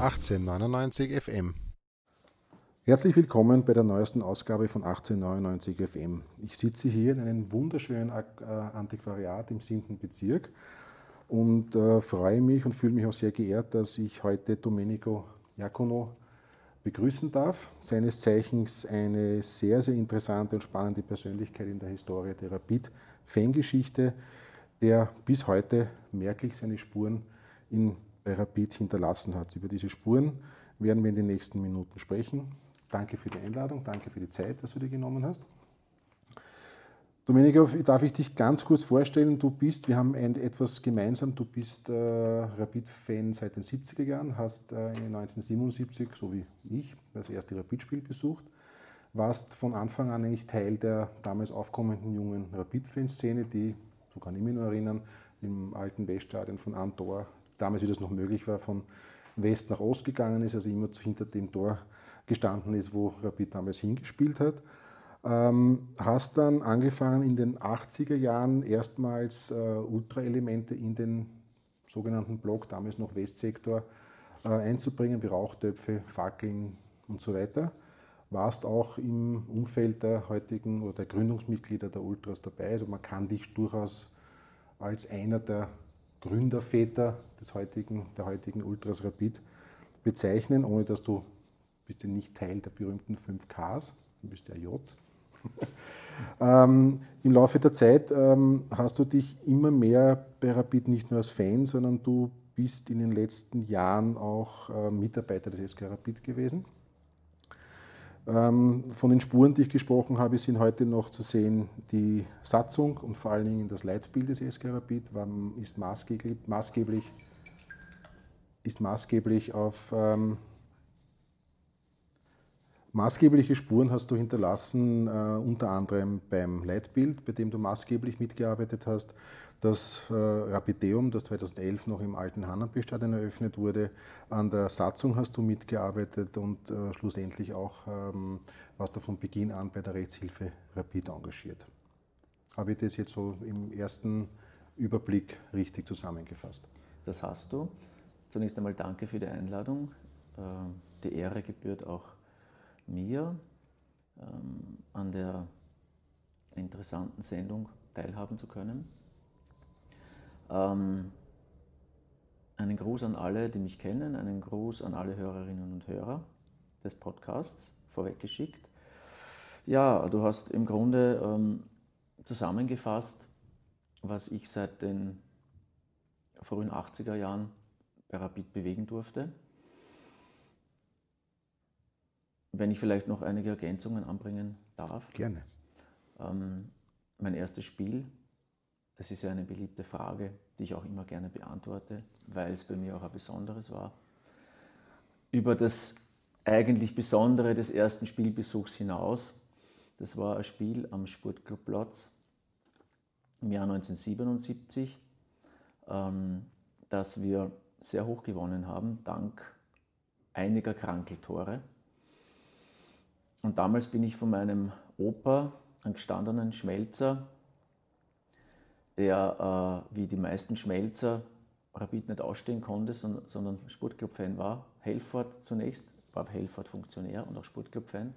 1899 FM. Herzlich willkommen bei der neuesten Ausgabe von 1899 FM. Ich sitze hier in einem wunderschönen äh, Antiquariat im 7. Bezirk und äh, freue mich und fühle mich auch sehr geehrt, dass ich heute Domenico Iacono begrüßen darf. Seines Zeichens eine sehr, sehr interessante und spannende Persönlichkeit in der Historie der Rapid-Fangeschichte, der bis heute merklich seine Spuren in bei Rapid hinterlassen hat. Über diese Spuren werden wir in den nächsten Minuten sprechen. Danke für die Einladung, danke für die Zeit, dass du dir genommen hast. Domenico, darf ich dich ganz kurz vorstellen? Du bist, wir haben ein, etwas gemeinsam, du bist äh, Rapid-Fan seit den 70er Jahren, hast äh, 1977, so wie ich, das erste Rapid-Spiel besucht, warst von Anfang an eigentlich Teil der damals aufkommenden jungen Rapid-Fanszene, die, so kann ich mich nur erinnern, im alten Weststadion von Antor damals, wie das noch möglich war, von West nach Ost gegangen ist, also immer hinter dem Tor gestanden ist, wo Rapid damals hingespielt hat. Ähm, hast dann angefangen in den 80er Jahren erstmals äh, Ultraelemente in den sogenannten Block, damals noch Westsektor, äh, einzubringen, wie Rauchtöpfe, Fackeln und so weiter. Warst auch im Umfeld der heutigen oder der Gründungsmitglieder der Ultras dabei. Also man kann dich durchaus als einer der Gründerväter des heutigen, der heutigen Ultras Rapid bezeichnen, ohne dass du bist ja nicht Teil der berühmten 5Ks, du bist ja J. ähm, Im Laufe der Zeit ähm, hast du dich immer mehr bei Rapid nicht nur als Fan, sondern du bist in den letzten Jahren auch äh, Mitarbeiter des SK Rapid gewesen. Ähm, von den Spuren, die ich gesprochen habe, sind heute noch zu sehen die Satzung und vor allen Dingen das Leitbild des war, ist maßgeblich, maßgeblich, ist maßgeblich auf ähm, Maßgebliche Spuren hast du hinterlassen, äh, unter anderem beim Leitbild, bei dem du maßgeblich mitgearbeitet hast, das äh, Rapideum, das 2011 noch im alten Hannenbestadion eröffnet wurde. An der Satzung hast du mitgearbeitet und äh, schlussendlich auch ähm, warst du von Beginn an bei der Rechtshilfe Rapid engagiert. Habe ich das jetzt so im ersten Überblick richtig zusammengefasst? Das hast du. Zunächst einmal danke für die Einladung. Äh, die Ehre gebührt auch mir, ähm, an der interessanten Sendung teilhaben zu können. Ähm, einen Gruß an alle, die mich kennen, einen Gruß an alle Hörerinnen und Hörer des Podcasts vorweggeschickt. Ja, du hast im Grunde ähm, zusammengefasst, was ich seit den frühen 80er Jahren bei Rapid bewegen durfte. Wenn ich vielleicht noch einige Ergänzungen anbringen darf. Gerne. Ähm, mein erstes Spiel das ist ja eine beliebte Frage, die ich auch immer gerne beantworte, weil es bei mir auch ein besonderes war. Über das eigentlich Besondere des ersten Spielbesuchs hinaus, das war ein Spiel am Sportclubplatz im Jahr 1977, ähm, das wir sehr hoch gewonnen haben, dank einiger Krankeltore. Und damals bin ich von meinem Opa, einem gestandenen Schmelzer, der äh, wie die meisten Schmelzer Rapid nicht ausstehen konnte, sondern, sondern Sportclub-Fan war. Helford zunächst, war Helford-Funktionär und auch Sportclub-Fan.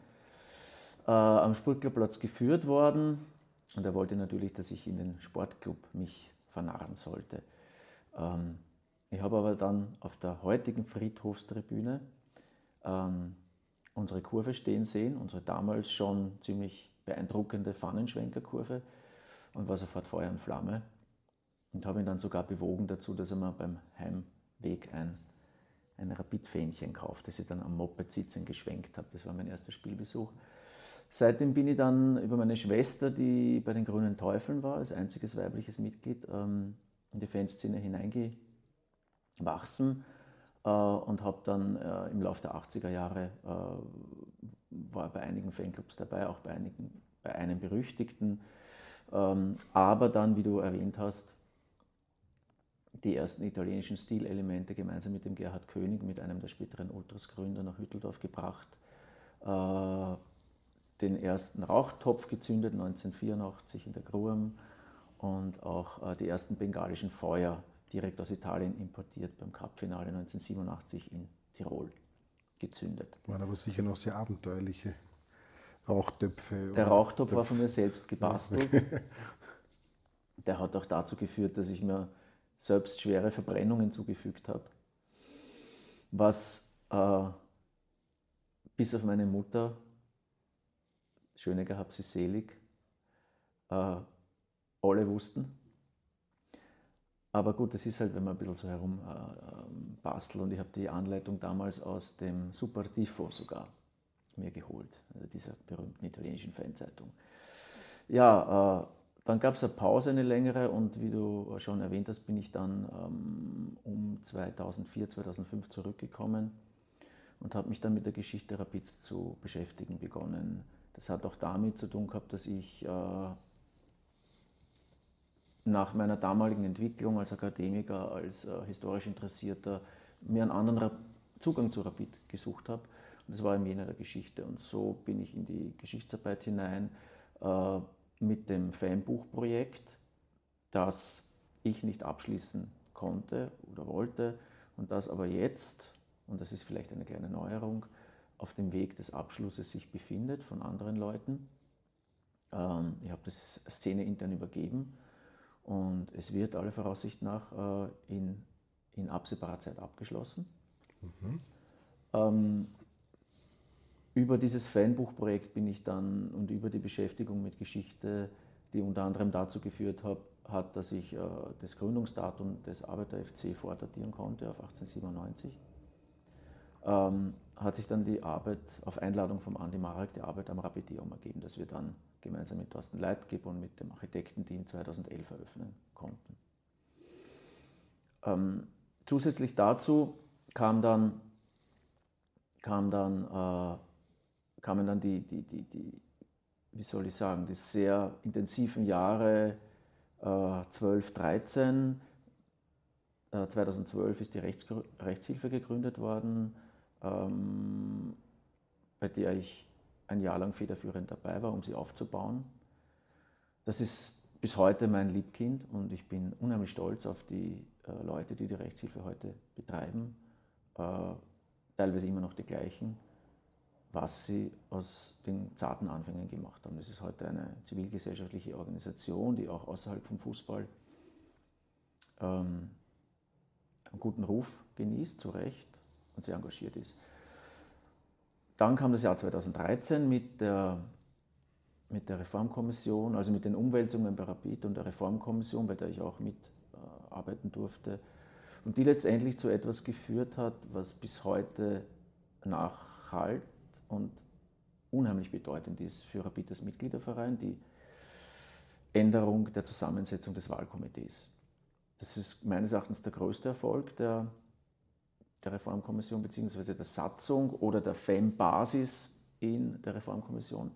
Äh, am Sportclubplatz geführt worden und er wollte natürlich, dass ich in den Sportclub mich vernarren sollte. Ähm, ich habe aber dann auf der heutigen Friedhofstribüne ähm, unsere Kurve stehen sehen, unsere damals schon ziemlich beeindruckende Pfannenschwenkerkurve und war sofort Feuer und Flamme und habe ihn dann sogar bewogen dazu, dass er mir beim Heimweg ein, ein Rapid-Fähnchen kauft, das ich dann am Moped sitzen geschwenkt habe. Das war mein erster Spielbesuch. Seitdem bin ich dann über meine Schwester, die bei den Grünen Teufeln war, als einziges weibliches Mitglied, ähm, in die Fanszene hineingewachsen äh, und habe dann äh, im Laufe der 80er Jahre äh, war bei einigen Fanclubs dabei, auch bei, einigen, bei einem berüchtigten aber dann, wie du erwähnt hast, die ersten italienischen Stilelemente gemeinsam mit dem Gerhard König, mit einem der späteren Ultras-Gründer nach Hütteldorf gebracht, äh, den ersten Rauchtopf gezündet 1984 in der Gruam und auch äh, die ersten bengalischen Feuer direkt aus Italien importiert beim Cup-Finale 1987 in Tirol gezündet. Waren aber sicher noch sehr abenteuerliche Rauchtöpfe. Der Rauchtopf war von mir selbst gebastelt. Der hat auch dazu geführt, dass ich mir selbst schwere Verbrennungen zugefügt habe. Was äh, bis auf meine Mutter, schöne gehabt sie selig, äh, alle wussten. Aber gut, das ist halt, wenn man ein bisschen so herum äh, ähm, bastelt. Und ich habe die Anleitung damals aus dem Super Tifo sogar mir geholt, also dieser berühmten italienischen Fanzeitung. Ja, äh, dann gab es eine Pause, eine längere, und wie du schon erwähnt hast, bin ich dann ähm, um 2004, 2005 zurückgekommen und habe mich dann mit der Geschichte Rapids zu beschäftigen begonnen. Das hat auch damit zu tun gehabt, dass ich äh, nach meiner damaligen Entwicklung als Akademiker, als äh, historisch Interessierter, mir einen anderen Zugang zu Rapid gesucht habe. Und das war im Jena der Geschichte. Und so bin ich in die Geschichtsarbeit hinein äh, mit dem Fanbuchprojekt, das ich nicht abschließen konnte oder wollte und das aber jetzt, und das ist vielleicht eine kleine Neuerung, auf dem Weg des Abschlusses sich befindet von anderen Leuten. Ähm, ich habe das Szene intern übergeben und es wird alle Voraussicht nach äh, in, in absehbarer Zeit abgeschlossen. Mhm. Ähm, über dieses Fanbuchprojekt bin ich dann und über die Beschäftigung mit Geschichte, die unter anderem dazu geführt hat, hat dass ich äh, das Gründungsdatum des Arbeiter FC vordatieren konnte auf 1897, ähm, hat sich dann die Arbeit auf Einladung vom Andi Marek, die Arbeit am Rapideum ergeben, dass wir dann gemeinsam mit Thorsten Leitgeb und mit dem Architektenteam 2011 eröffnen konnten. Ähm, zusätzlich dazu kam dann, kam dann, äh, kamen dann die, die, die, die, wie soll ich sagen, die sehr intensiven Jahre äh, 12, 13. Äh, 2012 ist die Rechts Rechtshilfe gegründet worden, ähm, bei der ich ein Jahr lang federführend dabei war, um sie aufzubauen. Das ist bis heute mein Liebkind und ich bin unheimlich stolz auf die äh, Leute, die die Rechtshilfe heute betreiben, äh, teilweise immer noch die gleichen, was sie aus den zarten Anfängen gemacht haben. Das ist heute eine zivilgesellschaftliche Organisation, die auch außerhalb vom Fußball ähm, einen guten Ruf genießt, zu Recht, und sehr engagiert ist. Dann kam das Jahr 2013 mit der, mit der Reformkommission, also mit den Umwälzungen bei Rapid und der Reformkommission, bei der ich auch mitarbeiten äh, durfte und die letztendlich zu etwas geführt hat, was bis heute nachhalt und unheimlich bedeutend ist für Rapid als Mitgliederverein, die Änderung der Zusammensetzung des Wahlkomitees. Das ist meines Erachtens der größte Erfolg der der Reformkommission bzw. der Satzung oder der FEM-Basis in der Reformkommission,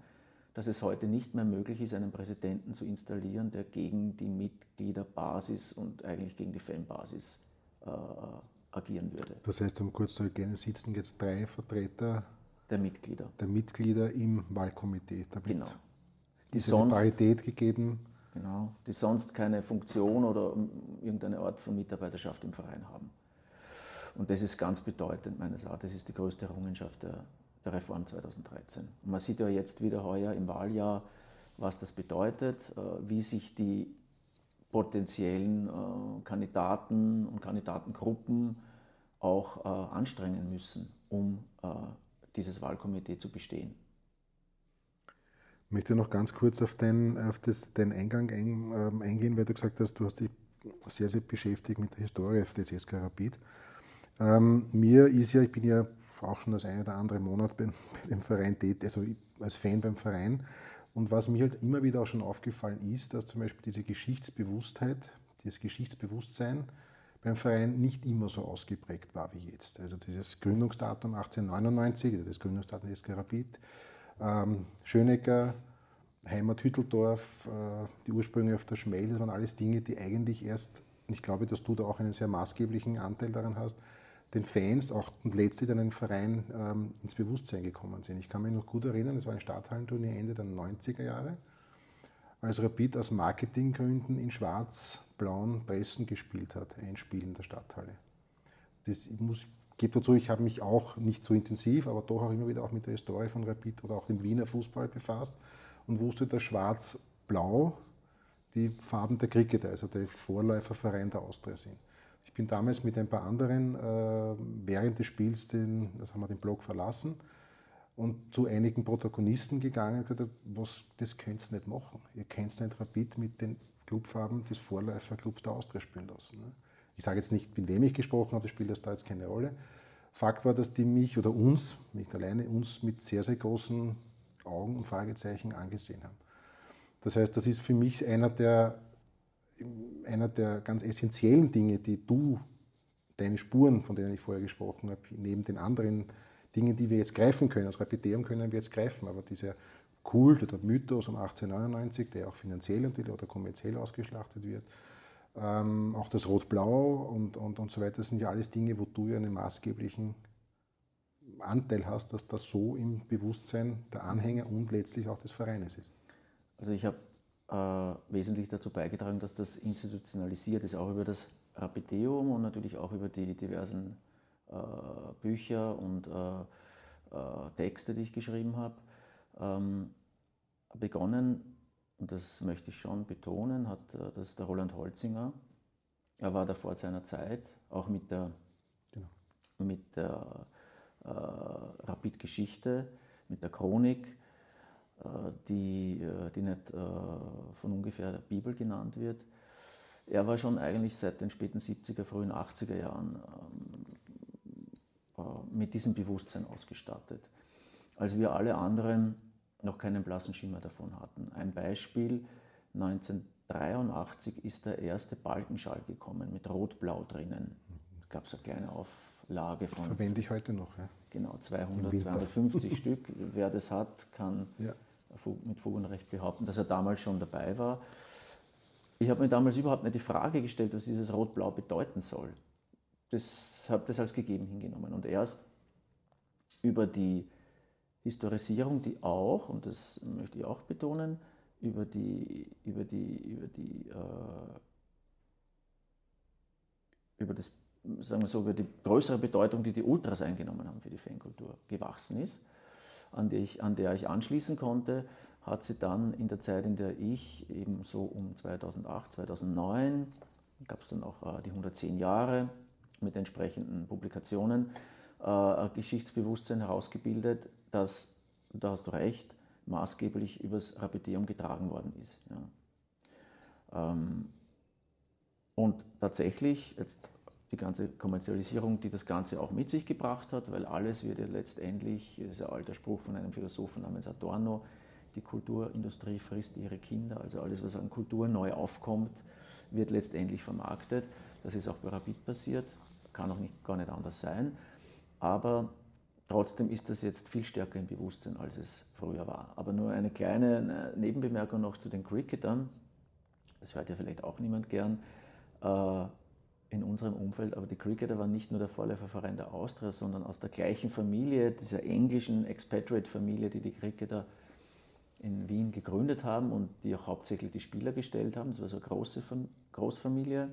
dass es heute nicht mehr möglich ist, einen Präsidenten zu installieren, der gegen die Mitgliederbasis und eigentlich gegen die FEM-Basis äh, agieren würde. Das heißt, um kurz zu erkennen, sitzen jetzt drei Vertreter der Mitglieder, der Mitglieder im Wahlkomitee. Damit genau. Die sonst, Parität gegeben. Genau, die sonst keine Funktion oder irgendeine Art von Mitarbeiterschaft im Verein haben. Und das ist ganz bedeutend meines Erachtens. Das ist die größte Errungenschaft der, der Reform 2013. Und man sieht ja jetzt wieder heuer im Wahljahr, was das bedeutet, äh, wie sich die potenziellen äh, Kandidaten und Kandidatengruppen auch äh, anstrengen müssen, um dieses Wahlkomitee zu bestehen. Ich möchte noch ganz kurz auf, den, auf das, Eingang ein, ähm, eingehen, weil du gesagt hast, du hast dich sehr, sehr beschäftigt mit der Historie des SK Rapid. Ähm, mir ist ja, ich bin ja auch schon das eine oder andere Monat bei, bei dem Verein tätig, also als Fan beim Verein. Und was mir halt immer wieder auch schon aufgefallen ist, dass zum Beispiel diese Geschichtsbewusstheit, dieses Geschichtsbewusstsein beim Verein nicht immer so ausgeprägt war wie jetzt. Also dieses Gründungsdatum 1899, also das Gründungsdatum des Rapid, ähm, Schönecker, Heimat Hütteldorf, äh, die Ursprünge auf der Schmel, das waren alles Dinge, die eigentlich erst, ich glaube, dass du da auch einen sehr maßgeblichen Anteil daran hast, den Fans auch letztlich einen Verein ähm, ins Bewusstsein gekommen sind. Ich kann mich noch gut erinnern, es war ein Stadthallenturnier Ende der 90er Jahre, als Rapid aus Marketinggründen in schwarz-blauen Dressen gespielt hat, ein Spiel in der Stadthalle. Das muss gebe dazu, ich habe mich auch nicht so intensiv, aber doch auch immer wieder auch mit der Historie von Rapid oder auch dem Wiener Fußball befasst und wusste, dass Schwarz-Blau die Farben der Cricketer, also der Vorläuferverein der Austria sind. Ich bin damals mit ein paar anderen äh, während des Spiels, den, das haben wir den Blog verlassen und zu einigen Protagonisten gegangen und gesagt, was, das könnt ihr nicht machen. Ihr könnt nicht Rapid mit den Clubfarben des Vorläuferclubs der Austria spielen lassen. Ne? Ich sage jetzt nicht, mit wem ich gesprochen habe, das spielt das da jetzt keine Rolle. Fakt war, dass die mich oder uns, nicht alleine, uns mit sehr, sehr großen Augen und Fragezeichen angesehen haben. Das heißt, das ist für mich einer der, einer der ganz essentiellen Dinge, die du, deine Spuren, von denen ich vorher gesprochen habe, neben den anderen Dingen, die wir jetzt greifen können, als Rapidäum können wir jetzt greifen, aber dieser Kult oder Mythos um 1899, der auch finanziell natürlich oder kommerziell ausgeschlachtet wird, ähm, auch das Rot-Blau und, und, und so weiter, das sind ja alles Dinge, wo du ja einen maßgeblichen Anteil hast, dass das so im Bewusstsein der Anhänger und letztlich auch des Vereines ist. Also ich habe äh, wesentlich dazu beigetragen, dass das institutionalisiert ist, auch über das Rapideum und natürlich auch über die diversen Bücher und äh, äh Texte, die ich geschrieben habe. Ähm, begonnen und das möchte ich schon betonen, hat äh, das der Roland Holzinger. Er war da vor seiner Zeit, auch mit der, genau. mit der äh, Rapid-Geschichte, mit der Chronik, äh, die, äh, die nicht äh, von ungefähr der Bibel genannt wird. Er war schon eigentlich seit den späten 70er, frühen 80er Jahren ähm, äh, mit diesem Bewusstsein ausgestattet. Als wir alle anderen noch keinen blassen Schimmer davon hatten. Ein Beispiel, 1983 ist der erste Balkenschall gekommen mit Rot-Blau drinnen. Da gab es eine kleine Auflage von... Verwende ich heute noch, ja. Genau, 200, 250 Stück. Wer das hat, kann ja. mit Fug und Recht behaupten, dass er damals schon dabei war. Ich habe mir damals überhaupt nicht die Frage gestellt, was dieses Rot-Blau bedeuten soll. Das habe das als gegeben hingenommen. Und erst über die Historisierung, die auch, und das möchte ich auch betonen, über die, über die, über die, äh, über das, sagen wir so, über die größere Bedeutung, die die Ultras eingenommen haben für die Fankultur, gewachsen ist, an, die ich, an der ich anschließen konnte, hat sie dann in der Zeit, in der ich eben so um 2008, 2009, gab es dann auch äh, die 110 Jahre mit entsprechenden Publikationen, äh, Geschichtsbewusstsein herausgebildet, das, da hast du recht, maßgeblich übers Rapideum getragen worden ist. Ja. Ähm, und tatsächlich, jetzt die ganze Kommerzialisierung, die das Ganze auch mit sich gebracht hat, weil alles wird ja letztendlich, das ist ein alter Spruch von einem Philosophen namens Adorno, die Kulturindustrie frisst ihre Kinder, also alles, was an Kultur neu aufkommt, wird letztendlich vermarktet. Das ist auch bei Rapid passiert, kann auch nicht, gar nicht anders sein. Aber Trotzdem ist das jetzt viel stärker im Bewusstsein, als es früher war. Aber nur eine kleine Nebenbemerkung noch zu den Cricketern. Das hört ja vielleicht auch niemand gern äh, in unserem Umfeld, aber die Cricketer waren nicht nur der Vorläuferverein der Austria, sondern aus der gleichen Familie, dieser englischen Expatriate-Familie, die die Cricketer in Wien gegründet haben und die auch hauptsächlich die Spieler gestellt haben. Das war so eine große Großfamilie.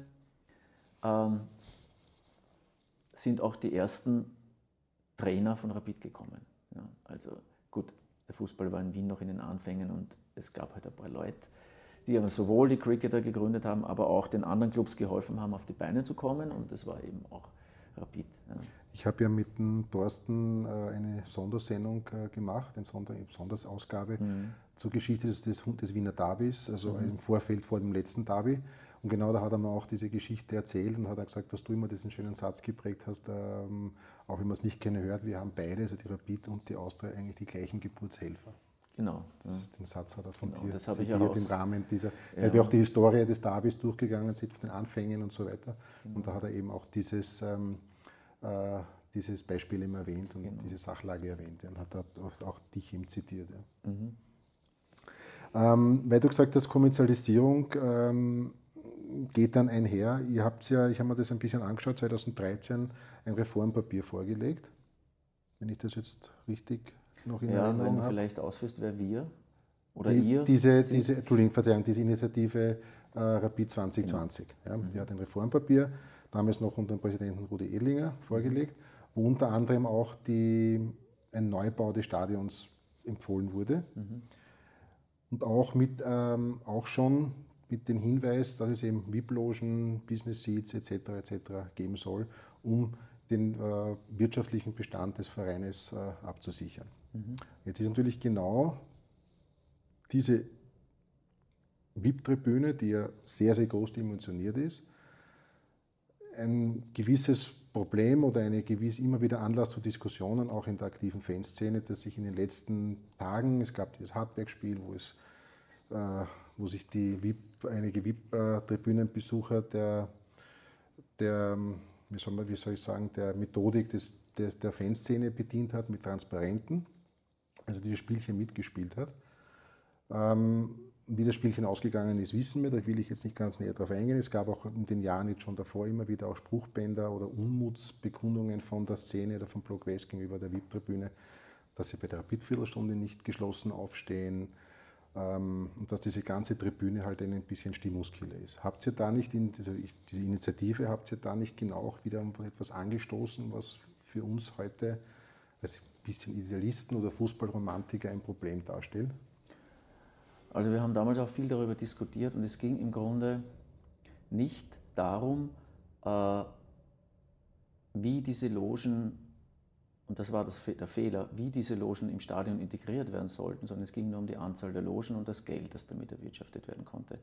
Ähm, sind auch die ersten Trainer von Rapid gekommen. Ja, also gut, der Fußball war in Wien noch in den Anfängen und es gab halt ein paar Leute, die aber sowohl die Cricketer gegründet haben, aber auch den anderen Clubs geholfen haben, auf die Beine zu kommen und das war eben auch Rapid. Ja. Ich habe ja mit dem Thorsten äh, eine Sondersendung äh, gemacht, eine Sonder Sondersausgabe mhm. zur Geschichte des, des, des Wiener Derbys, also mhm. im Vorfeld vor dem letzten Derby. Und genau da hat er mir auch diese Geschichte erzählt und hat er gesagt, dass du immer diesen schönen Satz geprägt hast, ähm, auch wenn man es nicht gerne hört, wir haben beide, also die Rapid und die Austria, eigentlich die gleichen Geburtshelfer. Genau. Das, den Satz hat er von genau, dir das zitiert ich im Rahmen dieser, ja. weil wir auch die Historie des Davis durchgegangen sind, von den Anfängen und so weiter. Genau. Und da hat er eben auch dieses, ähm, äh, dieses Beispiel immer erwähnt und genau. diese Sachlage erwähnt. Und hat auch dich ihm zitiert. Ja. Mhm. Ähm, weil du gesagt hast, Kommerzialisierung, ähm, geht dann einher. Ihr habt ja, ich habe mir das ein bisschen angeschaut, 2013 ein Reformpapier vorgelegt, wenn ich das jetzt richtig noch in ja, Erinnerung habe. Ja, vielleicht ausführst, wer wir oder die, ihr diese, diese, Entschuldigung, Verzeihung, diese Initiative äh, Rapid 2020. Genau. Ja, mhm. Die hat ein Reformpapier, damals noch unter dem Präsidenten Rudi Ehlinger, vorgelegt. wo unter anderem auch die, ein Neubau des Stadions empfohlen wurde. Mhm. Und auch, mit, ähm, auch schon mit dem Hinweis, dass es eben VIP-Logen, Business Seats etc. etc. geben soll, um den äh, wirtschaftlichen Bestand des Vereines äh, abzusichern. Mhm. Jetzt ist natürlich genau diese VIP-Tribüne, die ja sehr, sehr groß dimensioniert ist, ein gewisses Problem oder eine gewisse, immer wieder Anlass zu Diskussionen, auch in der aktiven Fanszene, dass sich in den letzten Tagen, es gab dieses Hardback-Spiel, wo, äh, wo sich die VIP, einige VIP-Tribünenbesucher der, der wie, soll man, wie soll ich sagen, der Methodik des, des, der Fanszene bedient hat mit Transparenten, also dieses Spielchen mitgespielt hat. Ähm, wie das Spielchen ausgegangen ist, wissen wir, da will ich jetzt nicht ganz näher drauf eingehen. Es gab auch in den Jahren jetzt schon davor immer wieder auch Spruchbänder oder Unmutsbekundungen von der Szene oder vom Block West gegenüber der VIP-Tribüne, dass sie bei der Rapid-Viertelstunde nicht geschlossen aufstehen und dass diese ganze Tribüne halt ein bisschen Stimmungskiller ist. Habt ihr da nicht, in diese, diese Initiative, habt ihr da nicht genau auch wieder etwas angestoßen, was für uns heute als bisschen Idealisten oder Fußballromantiker ein Problem darstellt? Also wir haben damals auch viel darüber diskutiert und es ging im Grunde nicht darum, äh, wie diese Logen, und das war das, der Fehler, wie diese Logen im Stadion integriert werden sollten, sondern es ging nur um die Anzahl der Logen und das Geld, das damit erwirtschaftet werden konnte.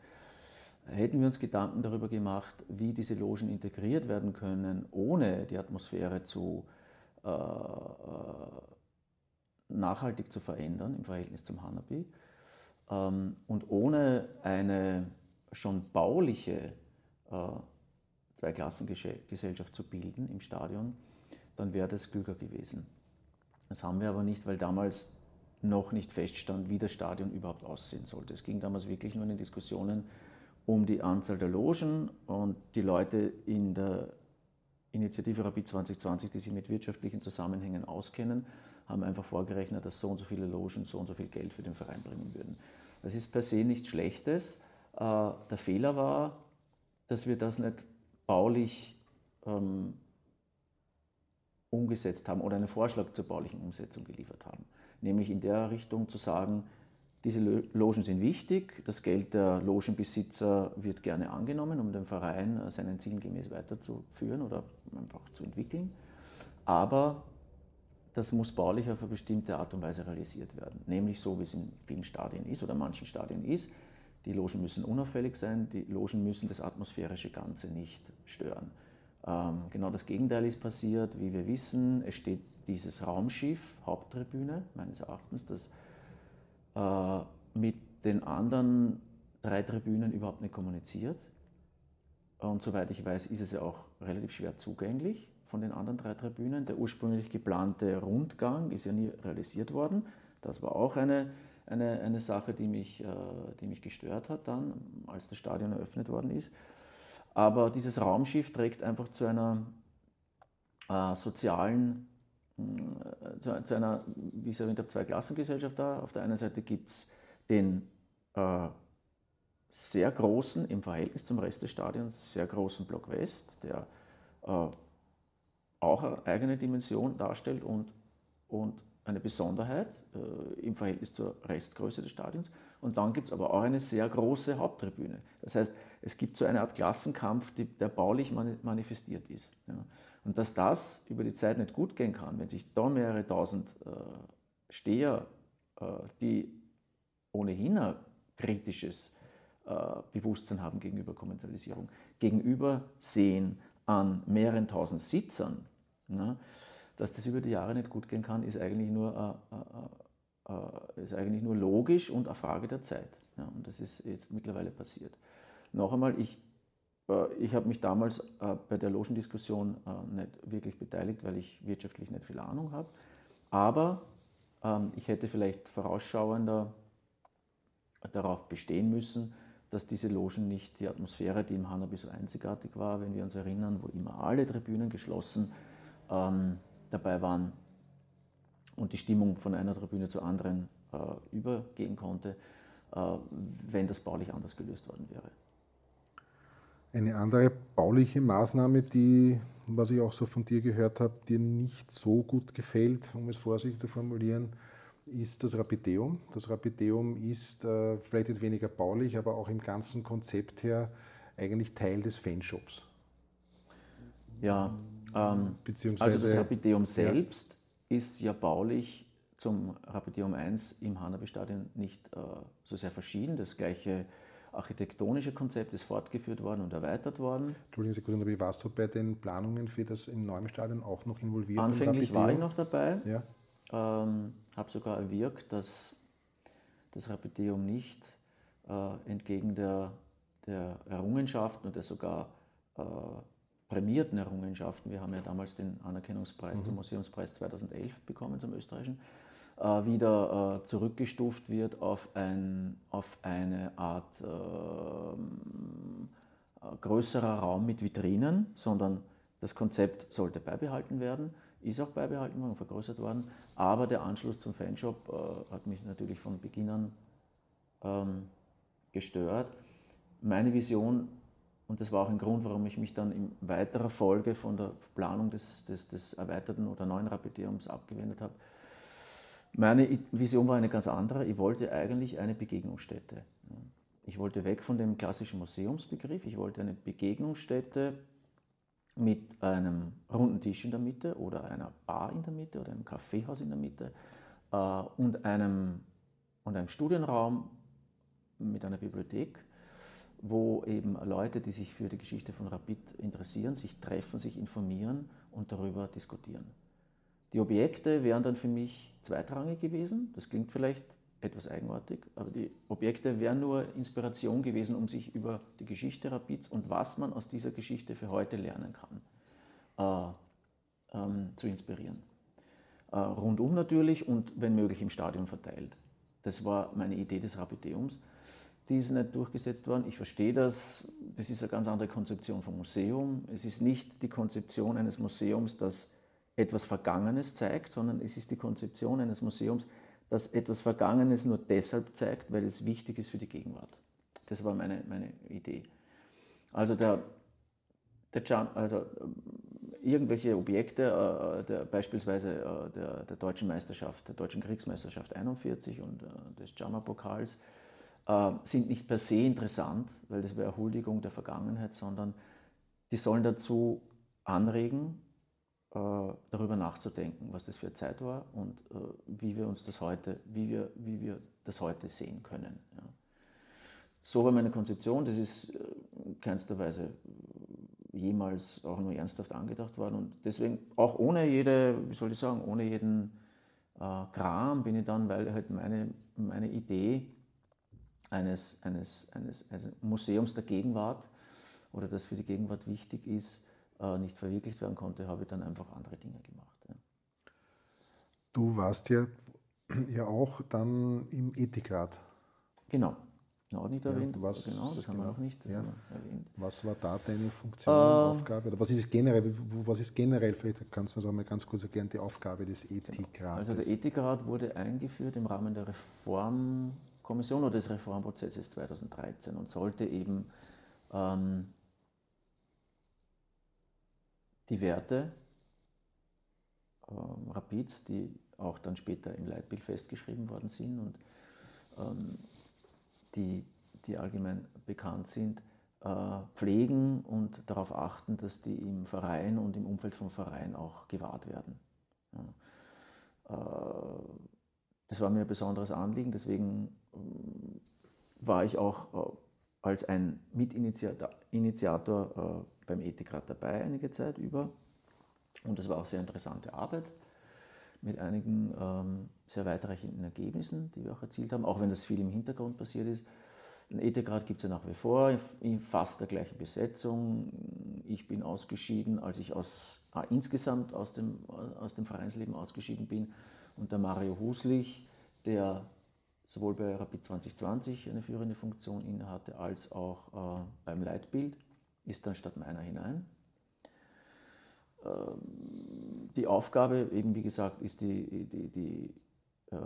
Hätten wir uns Gedanken darüber gemacht, wie diese Logen integriert werden können, ohne die Atmosphäre zu äh, äh nachhaltig zu verändern im Verhältnis zum Hanabi, ähm, und ohne eine schon bauliche äh, Zweiklassengesellschaft zu bilden im Stadion, dann wäre das klüger gewesen. Das haben wir aber nicht, weil damals noch nicht feststand, wie das Stadion überhaupt aussehen sollte. Es ging damals wirklich nur in den Diskussionen um die Anzahl der Logen und die Leute in der Initiative Rapid 2020, die sich mit wirtschaftlichen Zusammenhängen auskennen, haben einfach vorgerechnet, dass so und so viele Logen so und so viel Geld für den Verein bringen würden. Das ist per se nichts Schlechtes. Äh, der Fehler war, dass wir das nicht baulich ähm, umgesetzt haben oder einen Vorschlag zur baulichen Umsetzung geliefert haben. Nämlich in der Richtung zu sagen, diese Logen sind wichtig, das Geld der Logenbesitzer wird gerne angenommen, um den Verein äh, seinen Zielen gemäß weiterzuführen oder einfach zu entwickeln. Aber das muss baulich auf eine bestimmte Art und Weise realisiert werden. Nämlich so, wie es in vielen Stadien ist oder manchen Stadien ist. Die Logen müssen unauffällig sein, die Logen müssen das atmosphärische Ganze nicht stören. Ähm, genau das Gegenteil ist passiert, wie wir wissen. Es steht dieses Raumschiff, Haupttribüne, meines Erachtens, das äh, mit den anderen drei Tribünen überhaupt nicht kommuniziert. Und soweit ich weiß, ist es ja auch relativ schwer zugänglich von den anderen drei Tribünen. Der ursprünglich geplante Rundgang ist ja nie realisiert worden. Das war auch eine, eine, eine Sache, die mich, äh, die mich gestört hat dann, als das Stadion eröffnet worden ist. Aber dieses Raumschiff trägt einfach zu einer äh, sozialen, äh, zu, zu, einer, wie ich erwähnt habe, Zweiklassengesellschaft da. Auf der einen Seite gibt es den äh, sehr großen, im Verhältnis zum Rest des Stadions, sehr großen Block West, der äh, auch eine eigene Dimension darstellt und, und eine Besonderheit äh, im Verhältnis zur Restgröße des Stadions. Und dann gibt es aber auch eine sehr große Haupttribüne. Das heißt, es gibt so eine Art Klassenkampf, die, der baulich manifestiert ist. Ja. Und dass das über die Zeit nicht gut gehen kann, wenn sich da mehrere tausend äh, Steher, äh, die ohnehin ein kritisches äh, Bewusstsein haben gegenüber Kommerzialisierung, gegenüber sehen an mehreren tausend Sitzern, ja, dass das über die Jahre nicht gut gehen kann, ist eigentlich nur, äh, äh, ist eigentlich nur logisch und eine Frage der Zeit. Ja, und das ist jetzt mittlerweile passiert. Noch einmal, ich, äh, ich habe mich damals äh, bei der Logendiskussion äh, nicht wirklich beteiligt, weil ich wirtschaftlich nicht viel Ahnung habe. Aber ähm, ich hätte vielleicht vorausschauender darauf bestehen müssen, dass diese Logen nicht die Atmosphäre, die im Hanabi so einzigartig war, wenn wir uns erinnern, wo immer alle Tribünen geschlossen ähm, dabei waren und die Stimmung von einer Tribüne zur anderen äh, übergehen konnte, äh, wenn das baulich anders gelöst worden wäre. Eine andere bauliche Maßnahme, die was ich auch so von dir gehört habe, dir nicht so gut gefällt, um es vorsichtig zu formulieren, ist das Rapideum. Das Rapideum ist äh, vielleicht weniger baulich, aber auch im ganzen Konzept her eigentlich Teil des Fanshops. Ja, ähm, also das Rapideum selbst ja. ist ja baulich zum Rapideum 1 im Hanabi-Stadion nicht äh, so sehr verschieden. Das gleiche architektonische Konzept ist fortgeführt worden und erweitert worden. Entschuldigen Sie kurz, warst du bei den Planungen für das im neuen Stadion auch noch involviert? Anfänglich war ich noch dabei. Ja. Ähm, habe sogar erwirkt, dass das Rapideum nicht äh, entgegen der, der Errungenschaften und der sogar äh, prämierten Errungenschaften, wir haben ja damals den Anerkennungspreis mhm. zum Museumspreis 2011 bekommen, zum österreichischen, äh, wieder äh, zurückgestuft wird auf, ein, auf eine Art ähm, äh, größerer Raum mit Vitrinen, sondern das Konzept sollte beibehalten werden, ist auch beibehalten worden, vergrößert worden, aber der Anschluss zum Fanshop äh, hat mich natürlich von Beginn an ähm, gestört. Meine Vision und das war auch ein Grund, warum ich mich dann in weiterer Folge von der Planung des, des, des erweiterten oder neuen Rapideums abgewendet habe. Meine Vision war eine ganz andere. Ich wollte eigentlich eine Begegnungsstätte. Ich wollte weg von dem klassischen Museumsbegriff. Ich wollte eine Begegnungsstätte mit einem runden Tisch in der Mitte oder einer Bar in der Mitte oder einem Kaffeehaus in der Mitte äh, und, einem, und einem Studienraum mit einer Bibliothek wo eben Leute, die sich für die Geschichte von Rapid interessieren, sich treffen, sich informieren und darüber diskutieren. Die Objekte wären dann für mich zweitrangig gewesen. Das klingt vielleicht etwas eigenartig, aber die Objekte wären nur Inspiration gewesen, um sich über die Geschichte Rapids und was man aus dieser Geschichte für heute lernen kann, äh, ähm, zu inspirieren. Äh, rundum natürlich und wenn möglich im Stadion verteilt. Das war meine Idee des Rapideums die ist nicht durchgesetzt worden. Ich verstehe das. Das ist eine ganz andere Konzeption vom Museum. Es ist nicht die Konzeption eines Museums, das etwas Vergangenes zeigt, sondern es ist die Konzeption eines Museums, das etwas Vergangenes nur deshalb zeigt, weil es wichtig ist für die Gegenwart. Das war meine, meine Idee. Also, der, der, also irgendwelche Objekte, äh, der, beispielsweise äh, der, der, deutschen Meisterschaft, der deutschen Kriegsmeisterschaft 41 und äh, des Jama-Pokals, äh, sind nicht per se interessant, weil das wäre Huldigung der Vergangenheit, sondern die sollen dazu anregen, äh, darüber nachzudenken, was das für eine Zeit war und äh, wie wir uns das heute, wie wir, wie wir das heute sehen können. So war meine Konzeption, das ist keinster Weise jemals auch nur ernsthaft angedacht worden und deswegen auch ohne jede, wie soll ich sagen, ohne jeden äh, Kram bin ich dann, weil halt meine, meine Idee eines, eines, eines, eines Museums der Gegenwart oder das für die Gegenwart wichtig ist, äh, nicht verwirklicht werden konnte, habe ich dann einfach andere Dinge gemacht. Ja. Du warst ja, ja auch dann im Ethikrat. Genau. Auch nicht erwähnt. Ja, was, genau, das haben wir genau, auch nicht ja. erwähnt. Was war da deine Funktion, ähm, Aufgabe? Oder was ist generell, was ist generell, vielleicht kannst du noch mal ganz kurz erklären, die Aufgabe des genau. Ethikrates? Also der Ethikrat wurde eingeführt im Rahmen der Reform Kommission oder des Reformprozesses 2013 und sollte eben ähm, die Werte ähm, Rapids, die auch dann später im Leitbild festgeschrieben worden sind und ähm, die, die allgemein bekannt sind, äh, pflegen und darauf achten, dass die im Verein und im Umfeld vom Verein auch gewahrt werden. Äh, das war mir ein besonderes Anliegen, deswegen war ich auch äh, als ein Mitinitiator Initiator, äh, beim Ethikrat dabei einige Zeit über. Und es war auch sehr interessante Arbeit mit einigen ähm, sehr weitreichenden Ergebnissen, die wir auch erzielt haben, auch wenn das viel im Hintergrund passiert ist. Den Ethikrat gibt es ja nach wie vor in fast der gleichen Besetzung. Ich bin ausgeschieden, als ich aus, äh, insgesamt aus dem, aus dem Vereinsleben ausgeschieden bin und der Mario Huslich, der sowohl bei Rapid 2020 eine führende Funktion innehatte, als auch äh, beim Leitbild, ist dann statt meiner hinein. Ähm, die Aufgabe, eben wie gesagt, ist die, die, die, äh,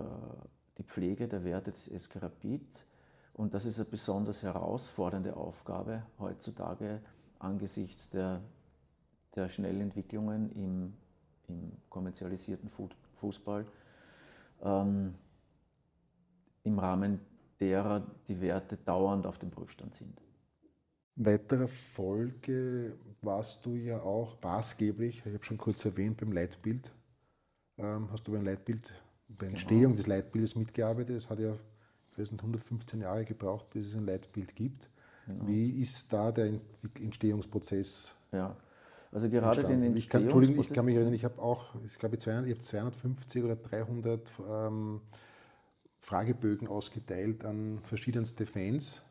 die Pflege der Werte des SK Rapid. Und das ist eine besonders herausfordernde Aufgabe heutzutage angesichts der der Schnellentwicklungen im, im kommerzialisierten Fußball ähm, im Rahmen derer die Werte dauernd auf dem Prüfstand sind. Weiterer Folge warst du ja auch maßgeblich, ich habe schon kurz erwähnt, beim Leitbild. Ähm, hast du beim Leitbild, bei der genau. Entstehung genau. des Leitbildes mitgearbeitet. Es hat ja ich weiß nicht, 115 Jahre gebraucht, bis es ein Leitbild gibt. Genau. Wie ist da der Entstehungsprozess? Ja, also gerade entstanden? den Entstehungsprozess. Ich kann, Entschuldigung, ich kann mich erinnern, ich habe auch, ich glaube, ich habe 250 oder 300 ähm, Fragebögen ausgeteilt an verschiedenste Fans,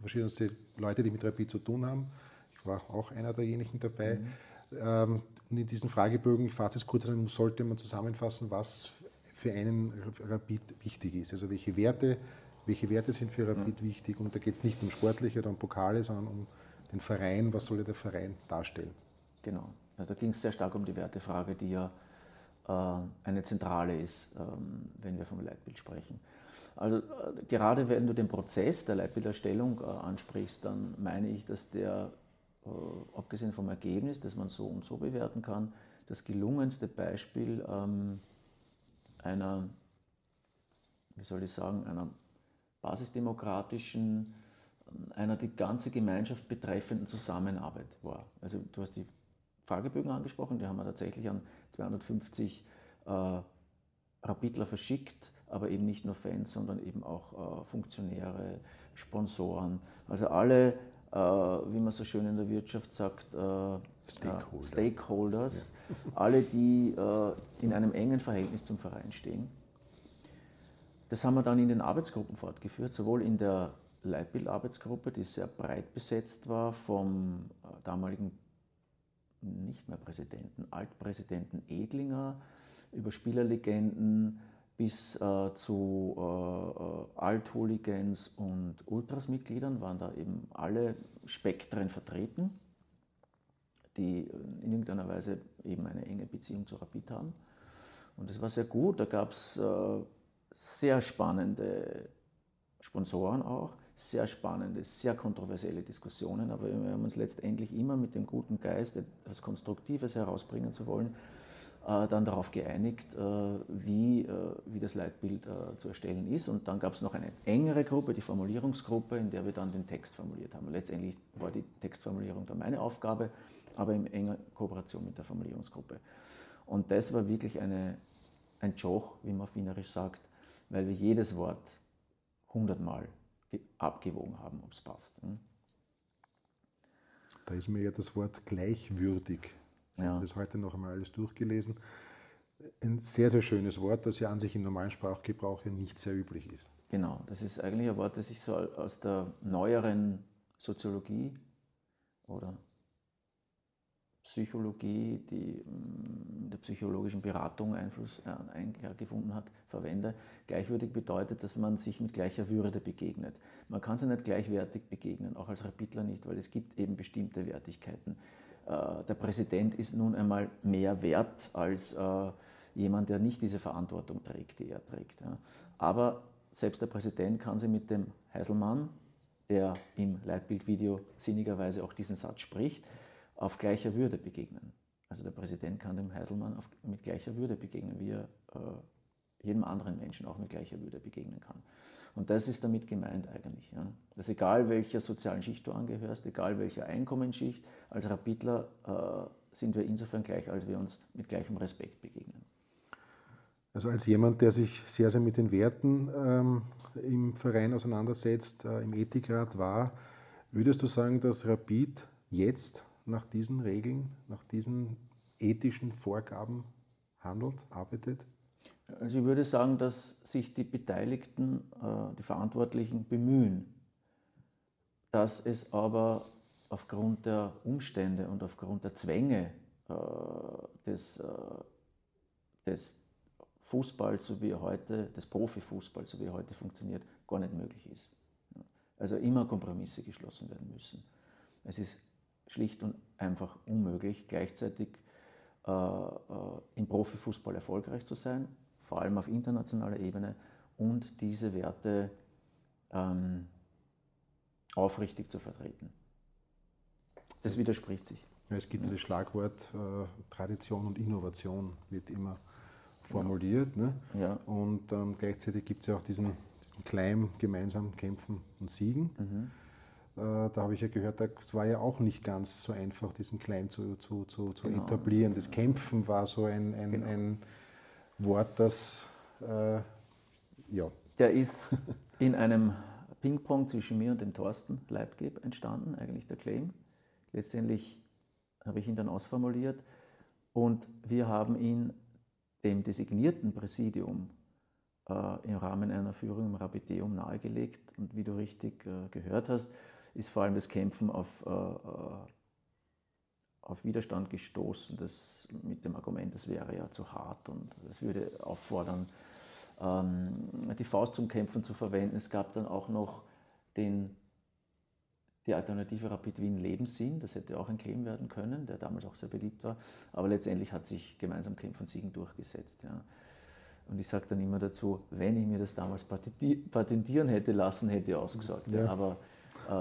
verschiedenste Leute, die mit Rapid zu tun haben. Ich war auch einer derjenigen dabei. Mhm. Ähm, und in diesen Fragebögen, ich fasse es kurz an, sollte man zusammenfassen, was für einen Rapid wichtig ist. Also welche Werte welche Werte sind für Rapid ja. wichtig. Und da geht es nicht um sportliche oder um Pokale, sondern um den Verein, was soll der Verein darstellen. Genau, also da ging es sehr stark um die Wertefrage, die ja eine zentrale ist, ähm, wenn wir vom Leitbild sprechen. Also äh, gerade wenn du den Prozess der Leitbilderstellung äh, ansprichst, dann meine ich, dass der, äh, abgesehen vom Ergebnis, das man so und so bewerten kann, das gelungenste Beispiel ähm, einer, wie soll ich sagen, einer basisdemokratischen, ähm, einer die ganze Gemeinschaft betreffenden Zusammenarbeit war. Also du hast die Fragebögen angesprochen, die haben wir tatsächlich an 250 äh, Rapidler verschickt, aber eben nicht nur Fans, sondern eben auch äh, Funktionäre, Sponsoren, also alle, äh, wie man so schön in der Wirtschaft sagt, äh, Stakeholder. Stakeholders, ja. alle, die äh, in einem engen Verhältnis zum Verein stehen. Das haben wir dann in den Arbeitsgruppen fortgeführt, sowohl in der Leitbildarbeitsgruppe, die sehr breit besetzt war, vom äh, damaligen nicht mehr Präsidenten, Altpräsidenten Edlinger, über Spielerlegenden bis äh, zu äh, äh Althooligans und Ultras-Mitgliedern waren da eben alle Spektren vertreten, die in irgendeiner Weise eben eine enge Beziehung zu Rapid haben. Und das war sehr gut. Da gab es äh, sehr spannende Sponsoren auch, sehr spannende, sehr kontroversielle Diskussionen, aber wir haben uns letztendlich immer mit dem guten Geist, etwas Konstruktives herausbringen zu wollen, äh, dann darauf geeinigt, äh, wie, äh, wie das Leitbild zu erstellen ist. Und dann gab es noch eine engere Gruppe, die Formulierungsgruppe, in der wir dann den Text formuliert haben. Letztendlich war die Textformulierung dann meine Aufgabe, aber in enger Kooperation mit der Formulierungsgruppe. Und das war wirklich eine, ein Joch, wie man auf Wienerisch sagt, weil wir jedes Wort hundertmal abgewogen haben, ob es passt. Hm? Da ist mir ja das Wort gleichwürdig. Ja. Ich habe das heute noch einmal alles durchgelesen. Ein sehr, sehr schönes Wort, das ja an sich im normalen Sprachgebrauch ja nicht sehr üblich ist. Genau, das ist eigentlich ein Wort, das ich so aus der neueren Soziologie oder Psychologie, die in mm, der psychologischen Beratung Einfluss äh, gefunden hat, verwende. Gleichwürdig bedeutet, dass man sich mit gleicher Würde begegnet. Man kann sich nicht gleichwertig begegnen, auch als Rapidler nicht, weil es gibt eben bestimmte Wertigkeiten. Äh, der Präsident ist nun einmal mehr wert als äh, jemand, der nicht diese Verantwortung trägt, die er trägt. Aber selbst der Präsident kann sich mit dem Heiselmann, der im Leitbildvideo sinnigerweise auch diesen Satz spricht, auf gleicher Würde begegnen. Also der Präsident kann dem Heiselmann auf, mit gleicher Würde begegnen, wie er äh, jedem anderen Menschen auch mit gleicher Würde begegnen kann. Und das ist damit gemeint eigentlich. Ja. Dass egal welcher sozialen Schicht du angehörst, egal welcher Einkommensschicht, als Rapidler äh, sind wir insofern gleich, als wir uns mit gleichem Respekt begegnen. Also als jemand, der sich sehr, sehr mit den Werten ähm, im Verein auseinandersetzt, äh, im Ethikrat war, würdest du sagen, dass Rapid jetzt nach diesen Regeln, nach diesen ethischen Vorgaben handelt, arbeitet? Also ich würde sagen, dass sich die Beteiligten, äh, die Verantwortlichen bemühen, dass es aber aufgrund der Umstände und aufgrund der Zwänge äh, des, äh, des Fußballs, so wie er heute, des Profifußballs, so wie er heute funktioniert, gar nicht möglich ist. Also immer Kompromisse geschlossen werden müssen. Es ist schlicht und einfach unmöglich, gleichzeitig äh, äh, im Profifußball erfolgreich zu sein, vor allem auf internationaler Ebene, und diese Werte ähm, aufrichtig zu vertreten. Das widerspricht sich. Ja, es gibt ja. das Schlagwort äh, Tradition und Innovation wird immer formuliert. Ne? Ja. Und ähm, gleichzeitig gibt es ja auch diesen, diesen Claim, gemeinsam kämpfen und siegen. Mhm. Äh, da habe ich ja gehört, es war ja auch nicht ganz so einfach, diesen Claim zu, zu, zu, zu genau. etablieren. Das Kämpfen war so ein, ein, genau. ein Wort, das äh, ja. Der ist in einem Ping-Pong zwischen mir und dem Thorsten Leibgeb entstanden, eigentlich der Claim. Letztendlich habe ich ihn dann ausformuliert und wir haben ihn dem designierten Präsidium äh, im Rahmen einer Führung im Rapideum nahegelegt. Und wie du richtig äh, gehört hast, ist vor allem das Kämpfen auf, äh, äh auf Widerstand gestoßen, das mit dem Argument, das wäre ja zu hart und das würde auffordern, ähm, die Faust zum Kämpfen zu verwenden. Es gab dann auch noch den die Alternative Rapid Wien Lebenssinn, das hätte auch ein Claim werden können, der damals auch sehr beliebt war, aber letztendlich hat sich gemeinsam Kämpfen Siegen durchgesetzt. Ja. Und ich sage dann immer dazu, wenn ich mir das damals patentieren hätte lassen, hätte ich ausgesagt. Ja. Ja. Aber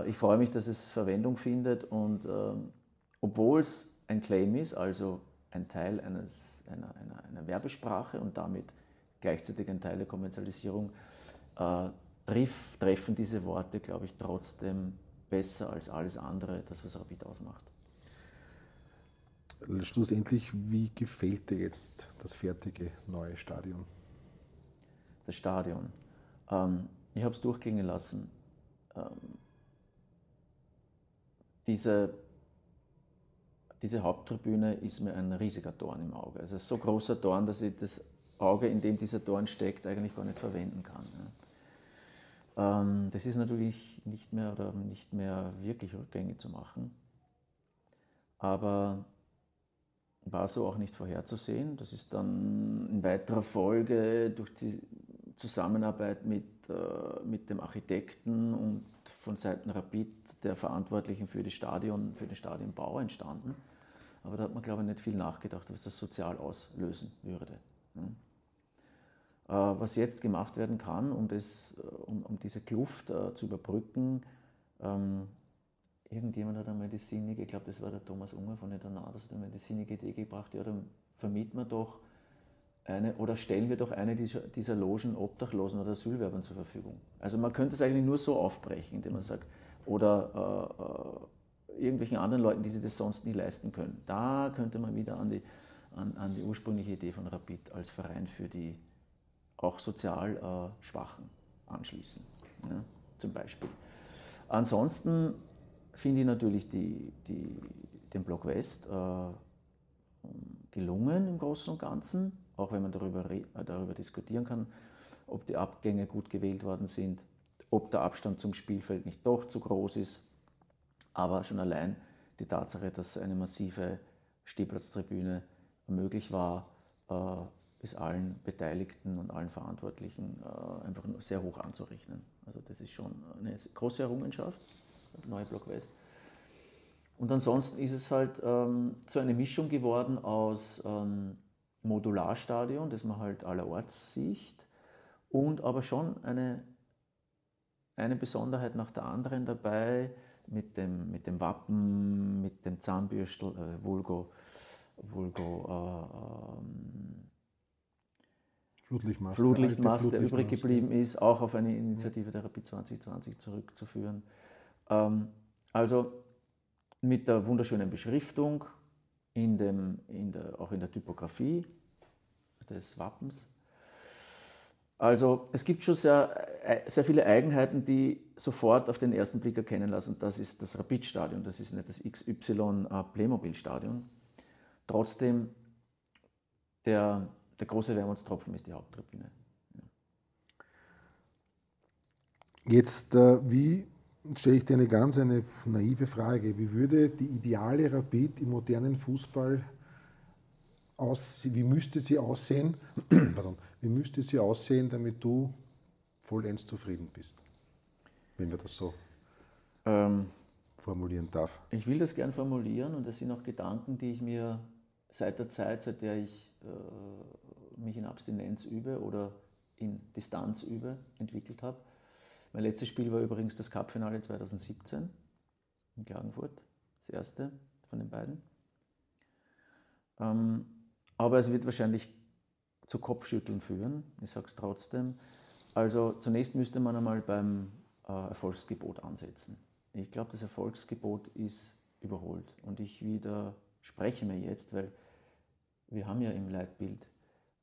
ich freue mich, dass es Verwendung findet und äh, obwohl es ein Claim ist, also ein Teil eines, einer, einer, einer Werbesprache und damit gleichzeitig ein Teil der Kommerzialisierung, äh, treff, treffen diese Worte, glaube ich, trotzdem besser als alles andere, das was Rapid ausmacht. Schlussendlich, wie gefällt dir jetzt das fertige neue Stadion? Das Stadion. Ähm, ich habe es durchklingen lassen. Ähm, diese, diese Haupttribüne ist mir ein riesiger Dorn im Auge. Also so großer Dorn, dass ich das Auge, in dem dieser Dorn steckt, eigentlich gar nicht verwenden kann. Ähm, das ist natürlich nicht mehr oder nicht mehr wirklich rückgängig zu machen. Aber war so auch nicht vorherzusehen. Das ist dann in weiterer Folge durch die Zusammenarbeit mit, äh, mit dem Architekten und von Seiten Rapid der Verantwortlichen für, die Stadion, für den Stadionbau entstanden. Aber da hat man, glaube ich, nicht viel nachgedacht, was das sozial auslösen würde. Äh, was jetzt gemacht werden kann, um, das, äh, um, um diese Kluft äh, zu überbrücken. Ähm, irgendjemand hat einmal die sinnige, ich glaube, das war der Thomas Unger von der Tornados, hat einmal die sinnige Idee gebracht, ja, dann vermieten wir doch eine oder stellen wir doch eine dieser, dieser Logen Obdachlosen oder Asylwerbern zur Verfügung. Also man könnte es eigentlich nur so aufbrechen, indem man sagt, oder äh, äh, irgendwelchen anderen Leuten, die sich das sonst nie leisten können. Da könnte man wieder an die, an, an die ursprüngliche Idee von Rapid als Verein für die auch sozial äh, Schwachen anschließen, ja, zum Beispiel. Ansonsten finde ich natürlich die, die, den Block West äh, gelungen im Großen und Ganzen, auch wenn man darüber, äh, darüber diskutieren kann, ob die Abgänge gut gewählt worden sind, ob der Abstand zum Spielfeld nicht doch zu groß ist. Aber schon allein die Tatsache, dass eine massive Stehplatztribüne möglich war, äh, ist allen Beteiligten und allen Verantwortlichen äh, einfach sehr hoch anzurechnen. Also das ist schon eine große Errungenschaft, neue Block West. Und ansonsten ist es halt ähm, so eine Mischung geworden aus ähm, Modularstadion, das man halt allerorts sieht, und aber schon eine, eine Besonderheit nach der anderen dabei, mit dem, mit dem Wappen, mit dem Zahnbürstel, äh, Vulgo, Vulgo äh, Flutlichtmast, Flutlichtmast der, der übrig geblieben ist, auch auf eine Initiative der Rapid 2020 zurückzuführen. Ähm, also mit der wunderschönen Beschriftung, in dem, in der, auch in der Typografie des Wappens. Also es gibt schon sehr, äh, sehr viele Eigenheiten, die sofort auf den ersten Blick erkennen lassen, das ist das Rapid-Stadion, das ist nicht das XY äh, Playmobil-Stadion. Trotzdem, der der große Wermutstropfen ist die Haupttribüne. Jetzt, äh, wie stelle ich dir eine ganz eine naive Frage. Wie würde die ideale Rapid im modernen Fußball aussehen? Wie müsste sie aussehen? Wie müsste sie aussehen, damit du vollends zufrieden bist? Wenn wir das so ähm, formulieren darf. Ich will das gern formulieren und das sind auch Gedanken, die ich mir seit der Zeit, seit der ich äh, mich in Abstinenz übe oder in Distanz übe, entwickelt habe. Mein letztes Spiel war übrigens das Cup-Finale 2017 in Klagenfurt, das erste von den beiden. Ähm, aber es wird wahrscheinlich zu Kopfschütteln führen, ich sage es trotzdem. Also zunächst müsste man einmal beim äh, Erfolgsgebot ansetzen. Ich glaube, das Erfolgsgebot ist überholt. Und ich widerspreche mir jetzt, weil wir haben ja im Leitbild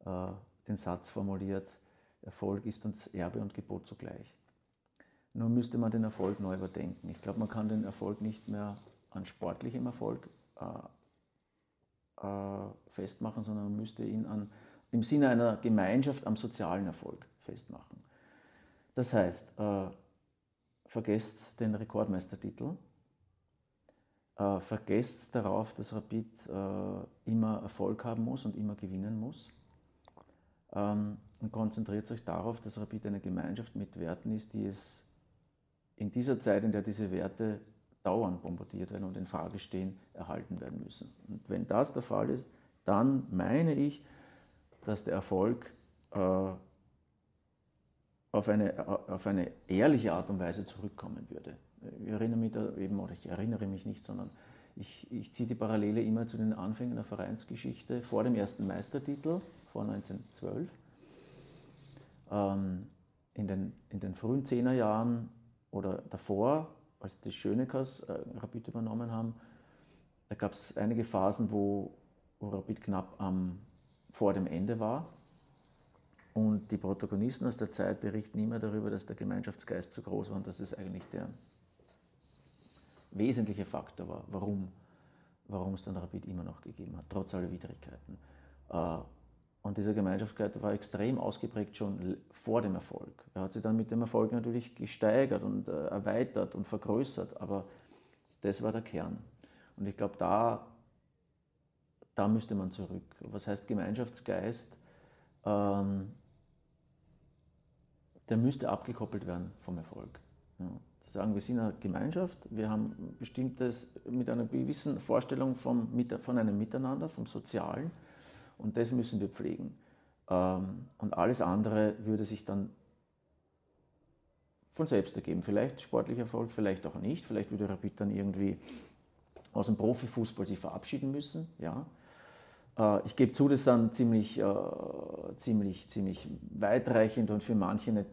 äh, den Satz formuliert, Erfolg ist uns Erbe und Gebot zugleich. Nur müsste man den Erfolg neu überdenken. Ich glaube, man kann den Erfolg nicht mehr an sportlichem Erfolg äh, äh, festmachen, sondern man müsste ihn an, im Sinne einer Gemeinschaft am sozialen Erfolg festmachen. Das heißt, äh, vergesst den Rekordmeistertitel, äh, vergesst darauf, dass Rapid äh, immer Erfolg haben muss und immer gewinnen muss ähm, und konzentriert euch darauf, dass Rapid eine Gemeinschaft mit Werten ist, die es in dieser Zeit, in der diese Werte dauernd bombardiert werden und in Frage stehen, erhalten werden müssen. Und wenn das der Fall ist, dann meine ich, dass der Erfolg äh, auf, eine, auf eine ehrliche Art und Weise zurückkommen würde. Ich erinnere mich da eben, oder ich erinnere mich nicht, sondern ich, ich ziehe die Parallele immer zu den Anfängen der Vereinsgeschichte vor dem ersten Meistertitel, vor 1912. Ähm, in, den, in den frühen Zehnerjahren oder davor, als die Schöneckers äh, Rapid übernommen haben, da gab es einige Phasen, wo, wo Rapid knapp am, vor dem Ende war. Und die Protagonisten aus der Zeit berichten immer darüber, dass der Gemeinschaftsgeist zu groß war und dass es eigentlich der wesentliche Faktor war, warum, warum es dann Rapid immer noch gegeben hat, trotz aller Widrigkeiten. Äh, und dieser Gemeinschaftsgeist war extrem ausgeprägt schon vor dem Erfolg. Er hat sich dann mit dem Erfolg natürlich gesteigert und äh, erweitert und vergrößert, aber das war der Kern. Und ich glaube, da, da müsste man zurück. Was heißt Gemeinschaftsgeist? Ähm, der müsste abgekoppelt werden vom Erfolg. Ja. Sagen, wir sind eine Gemeinschaft, wir haben bestimmtes mit einer gewissen Vorstellung vom, von einem Miteinander, vom Sozialen und das müssen wir pflegen. Ähm, und alles andere würde sich dann von selbst ergeben. Vielleicht sportlicher Erfolg, vielleicht auch nicht. Vielleicht würde Rapid dann irgendwie aus dem Profifußball sich verabschieden müssen. Ja. Äh, ich gebe zu, das sind ziemlich, äh, ziemlich, ziemlich weitreichend und für manche nicht,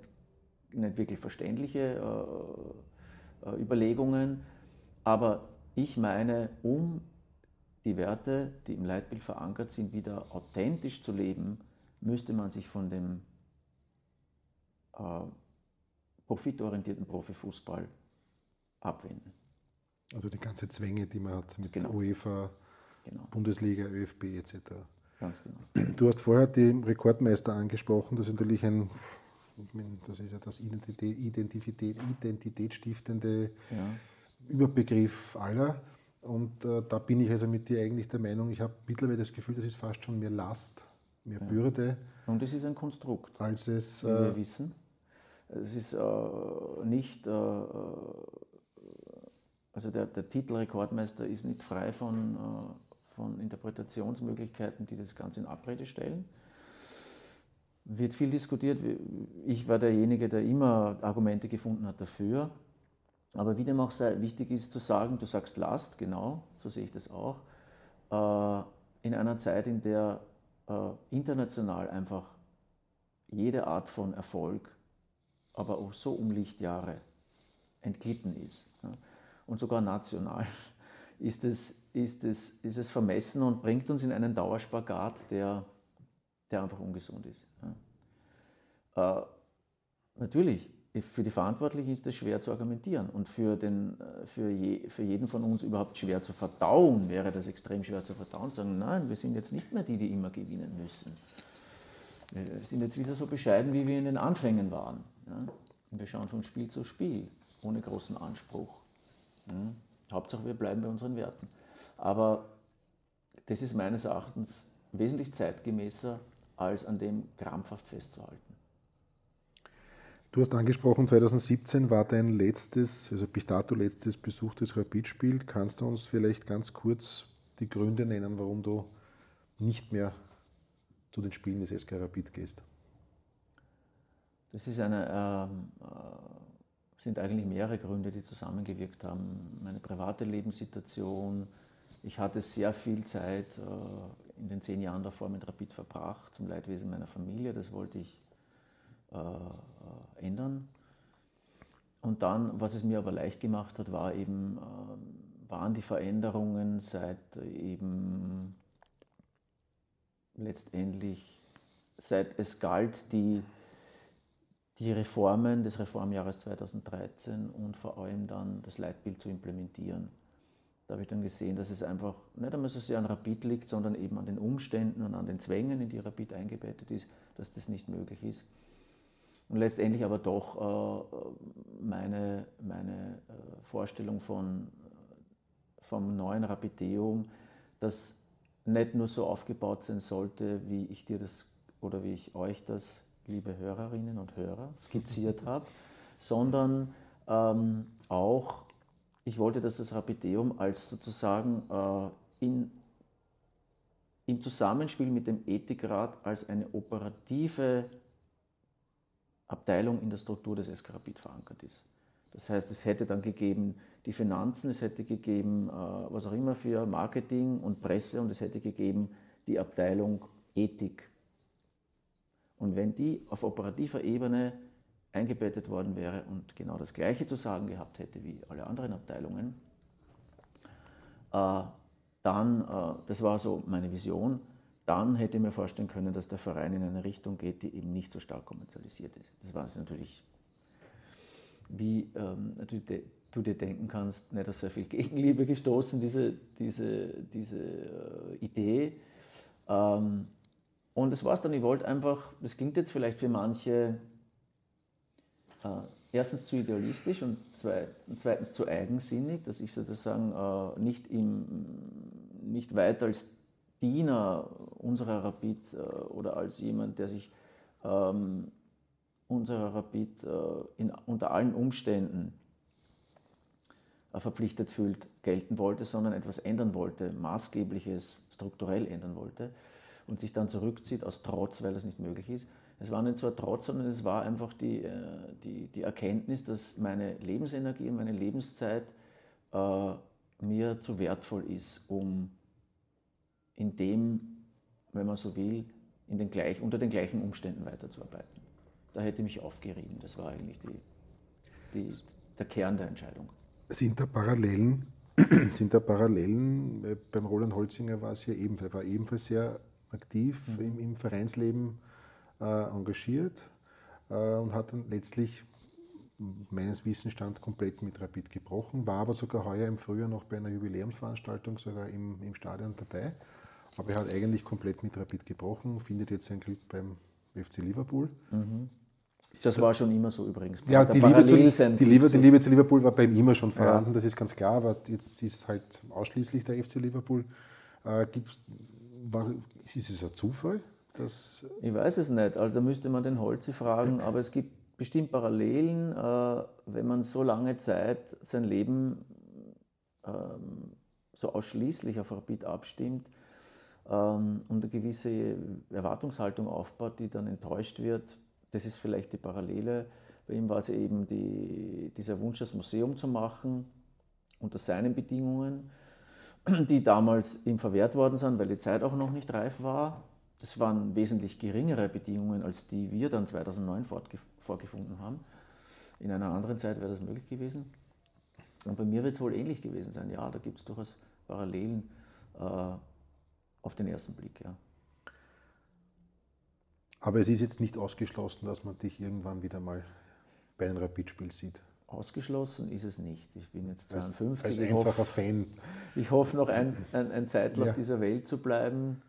nicht wirklich verständliche äh, Überlegungen. Aber ich meine, um die Werte, die im Leitbild verankert sind, wieder authentisch zu leben, müsste man sich von dem äh, profitorientierten Profifußball abwenden. Also die ganze Zwänge, die man hat mit genau. UEFA, genau. Bundesliga, ÖFB etc. Ganz genau. Du hast vorher die Rekordmeister angesprochen. Das ist natürlich ein, das ist ja das Identität, Identität, identitätsstiftende ja. Überbegriff aller. Und äh, da bin ich also mit dir eigentlich der Meinung, ich habe mittlerweile das Gefühl, das ist fast schon mehr Last, mehr ja. Bürde. Und es ist ein Konstrukt. Als es. Wie wir äh, wissen. Es ist äh, nicht. Äh, äh, also der, der, Titel Rekordmeister ist nicht frei von, äh, von Interpretationsmöglichkeiten, die das Ganze in Abrede stellen. Wird viel diskutiert. Ich war derjenige, der immer Argumente gefunden hat dafür. Aber wie dem auch sei, wichtig ist zu sagen, du sagst Last, genau, so sehe ich das auch, äh, in einer Zeit, in der äh, international einfach jede Art von Erfolg, aber auch so um Lichtjahre entglitten ist. Und sogar national ist es, ist, es, ist es vermessen und bringt uns in einen Dauerspagat, der, der einfach ungesund ist. Äh, natürlich, für die Verantwortlichen ist es schwer zu argumentieren und für, den, äh, für, je, für jeden von uns überhaupt schwer zu verdauen, wäre das extrem schwer zu verdauen, zu sagen, nein, wir sind jetzt nicht mehr die, die immer gewinnen müssen. Wir sind jetzt wieder so bescheiden, wie wir in den Anfängen waren. Ja? Und wir schauen von Spiel zu Spiel, ohne großen Anspruch. Ja? Hauptsache, wir bleiben bei unseren Werten. Aber das ist meines Erachtens wesentlich zeitgemäßer, als an dem krampfhaft festzuhalten. Du hast angesprochen, 2017 war dein letztes, also bis dato letztes besuchtes Rapid-Spiel. Kannst du uns vielleicht ganz kurz die Gründe nennen, warum du nicht mehr zu den Spielen des SK Rapid gehst? Das ist eine, ähm, äh, sind eigentlich mehrere Gründe, die zusammengewirkt haben. Meine private Lebenssituation. Ich hatte sehr viel Zeit in den zehn Jahren davor mit Rapid verbracht, zum Leidwesen meiner Familie. Das wollte ich äh, äh, ändern. Und dann, was es mir aber leicht gemacht hat, war eben, äh, waren die Veränderungen seit eben letztendlich, seit es galt, die, die Reformen des Reformjahres 2013 und vor allem dann das Leitbild zu implementieren. Da habe ich dann gesehen, dass es einfach nicht einmal so sehr an Rapid liegt, sondern eben an den Umständen und an den Zwängen, in die Rapid eingebettet ist, dass das nicht möglich ist. Und letztendlich aber doch äh, meine, meine äh, Vorstellung von, vom neuen Rapideum, das nicht nur so aufgebaut sein sollte, wie ich dir das oder wie ich euch das, liebe Hörerinnen und Hörer, skizziert habe, sondern ähm, auch ich wollte, dass das Rapideum als sozusagen äh, in, im Zusammenspiel mit dem Ethikrat als eine operative Abteilung in der Struktur des SK Rapid verankert ist. Das heißt, es hätte dann gegeben die Finanzen, es hätte gegeben, äh, was auch immer für Marketing und Presse und es hätte gegeben die Abteilung Ethik. Und wenn die auf operativer Ebene eingebettet worden wäre und genau das Gleiche zu sagen gehabt hätte wie alle anderen Abteilungen, äh, dann, äh, das war so meine Vision, dann hätte ich mir vorstellen können, dass der Verein in eine Richtung geht, die eben nicht so stark kommerzialisiert ist. Das war natürlich, wie ähm, du, du, dir denken kannst, nicht auf sehr viel Gegenliebe gestoßen, diese, diese, diese äh, Idee. Ähm, und das war es dann, ich wollte einfach, das klingt jetzt vielleicht für manche äh, erstens zu idealistisch und zweitens zu eigensinnig, dass ich sozusagen äh, nicht, im, nicht weit als Diener unserer Rapid äh, oder als jemand, der sich ähm, unserer Rapid äh, in, unter allen Umständen äh, verpflichtet fühlt, gelten wollte, sondern etwas ändern wollte, maßgebliches strukturell ändern wollte und sich dann zurückzieht aus Trotz, weil das nicht möglich ist es war nicht so ein Trotz, sondern es war einfach die, äh, die, die Erkenntnis, dass meine Lebensenergie und meine Lebenszeit äh, mir zu wertvoll ist, um in dem, wenn man so will, in den gleich, unter den gleichen Umständen weiterzuarbeiten. Da hätte ich mich aufgerieben. Das war eigentlich die, die, der Kern der Entscheidung. Sind da Parallelen? Sind da Parallelen? Beim Roland Holzinger war es ja ebenfalls, war ebenfalls sehr aktiv mhm. im, im Vereinssleben äh, engagiert äh, und hat dann letztlich meines Wissensstand komplett mit Rapid gebrochen, war aber sogar heuer im Frühjahr noch bei einer Jubiläumsveranstaltung sogar im, im Stadion dabei. Aber er hat eigentlich komplett mit Rapid gebrochen, findet jetzt sein Glück beim FC Liverpool. Mhm. Das war schon immer so übrigens. Ja, die Liebe, zu, die, Liebe, die Liebe, zu, Liverpool war bei ihm immer schon vorhanden, ja. das ist ganz klar, aber jetzt ist es halt ausschließlich der FC Liverpool. Äh, war, ist es ein Zufall? Das ich weiß es nicht. Also müsste man den Holzi fragen, aber es gibt bestimmt Parallelen, äh, wenn man so lange Zeit sein Leben ähm, so ausschließlich auf Rapid abstimmt ähm, und eine gewisse Erwartungshaltung aufbaut, die dann enttäuscht wird. Das ist vielleicht die Parallele. Bei ihm war es eben die, dieser Wunsch, das Museum zu machen unter seinen Bedingungen, die damals ihm verwehrt worden sind, weil die Zeit auch noch nicht reif war. Das waren wesentlich geringere Bedingungen, als die wir dann 2009 vorgefunden haben. In einer anderen Zeit wäre das möglich gewesen. Und bei mir wird es wohl ähnlich gewesen sein. Ja, da gibt es durchaus Parallelen äh, auf den ersten Blick. Ja. Aber es ist jetzt nicht ausgeschlossen, dass man dich irgendwann wieder mal bei einem Rapidspiel sieht. Ausgeschlossen ist es nicht. Ich bin jetzt 52. Als, als ich hoffe, Fan. Ich hoffe noch ein, ein, ein Zeitl ja. auf dieser Welt zu bleiben.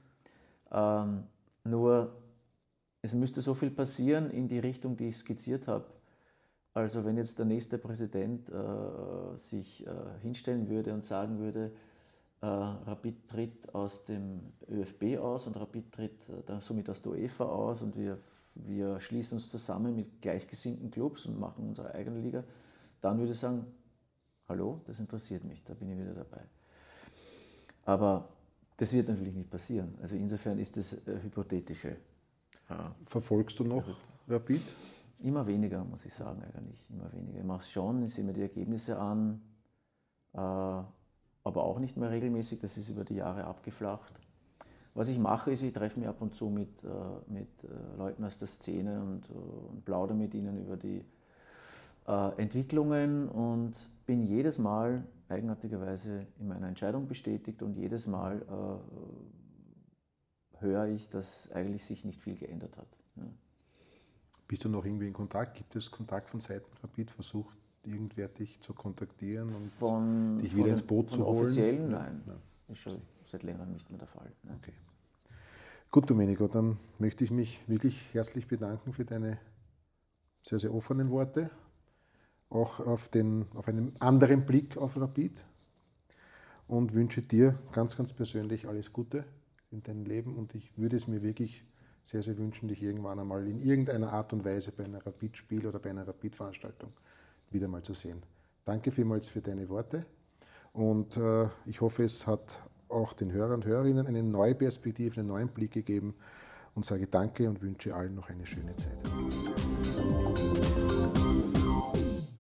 Ähm, nur es müsste so viel passieren in die Richtung, die ich skizziert habe. Also wenn jetzt der nächste Präsident äh, sich äh, hinstellen würde und sagen würde, äh, Rapid tritt aus dem ÖFB aus und Rapid tritt äh, somit aus der UEFA aus und wir, wir schließen uns zusammen mit gleichgesinnten Clubs und machen unsere eigene Liga, dann würde ich sagen, hallo, das interessiert mich, da bin ich wieder dabei. Aber das wird natürlich nicht passieren. Also insofern ist das äh, hypothetische. Ja. Verfolgst du noch Rapid? Immer weniger, muss ich sagen, eigentlich. Immer weniger. Ich mache es schon, ich sehe mir die Ergebnisse an, äh, aber auch nicht mehr regelmäßig. Das ist über die Jahre abgeflacht. Was ich mache, ist, ich treffe mich ab und zu mit, äh, mit äh, Leuten aus der Szene und, äh, und plaudere mit ihnen über die äh, Entwicklungen und bin jedes Mal eigenartigerweise in meiner Entscheidung bestätigt und jedes Mal äh, höre ich, dass eigentlich sich nicht viel geändert hat. Ja. Bist du noch irgendwie in Kontakt? Gibt es Kontakt von Seiten Rapid? Versucht irgendwer dich zu kontaktieren und von, dich wieder ins Boot zu holen? Offiziellen? Nein. Nein. Ist schon seit längerem nicht mehr der Fall. Ne? Okay. Gut, Domenico, dann möchte ich mich wirklich herzlich bedanken für deine sehr, sehr offenen Worte. Auch auf, den, auf einen anderen Blick auf Rapid. Und wünsche dir ganz, ganz persönlich alles Gute in deinem Leben. Und ich würde es mir wirklich sehr, sehr wünschen, dich irgendwann einmal in irgendeiner Art und Weise bei einem Rapid-Spiel oder bei einer Rapid-Veranstaltung wieder mal zu sehen. Danke vielmals für deine Worte und äh, ich hoffe, es hat auch den Hörern und Hörerinnen eine neue Perspektive, einen neuen Blick gegeben und sage Danke und wünsche allen noch eine schöne Zeit.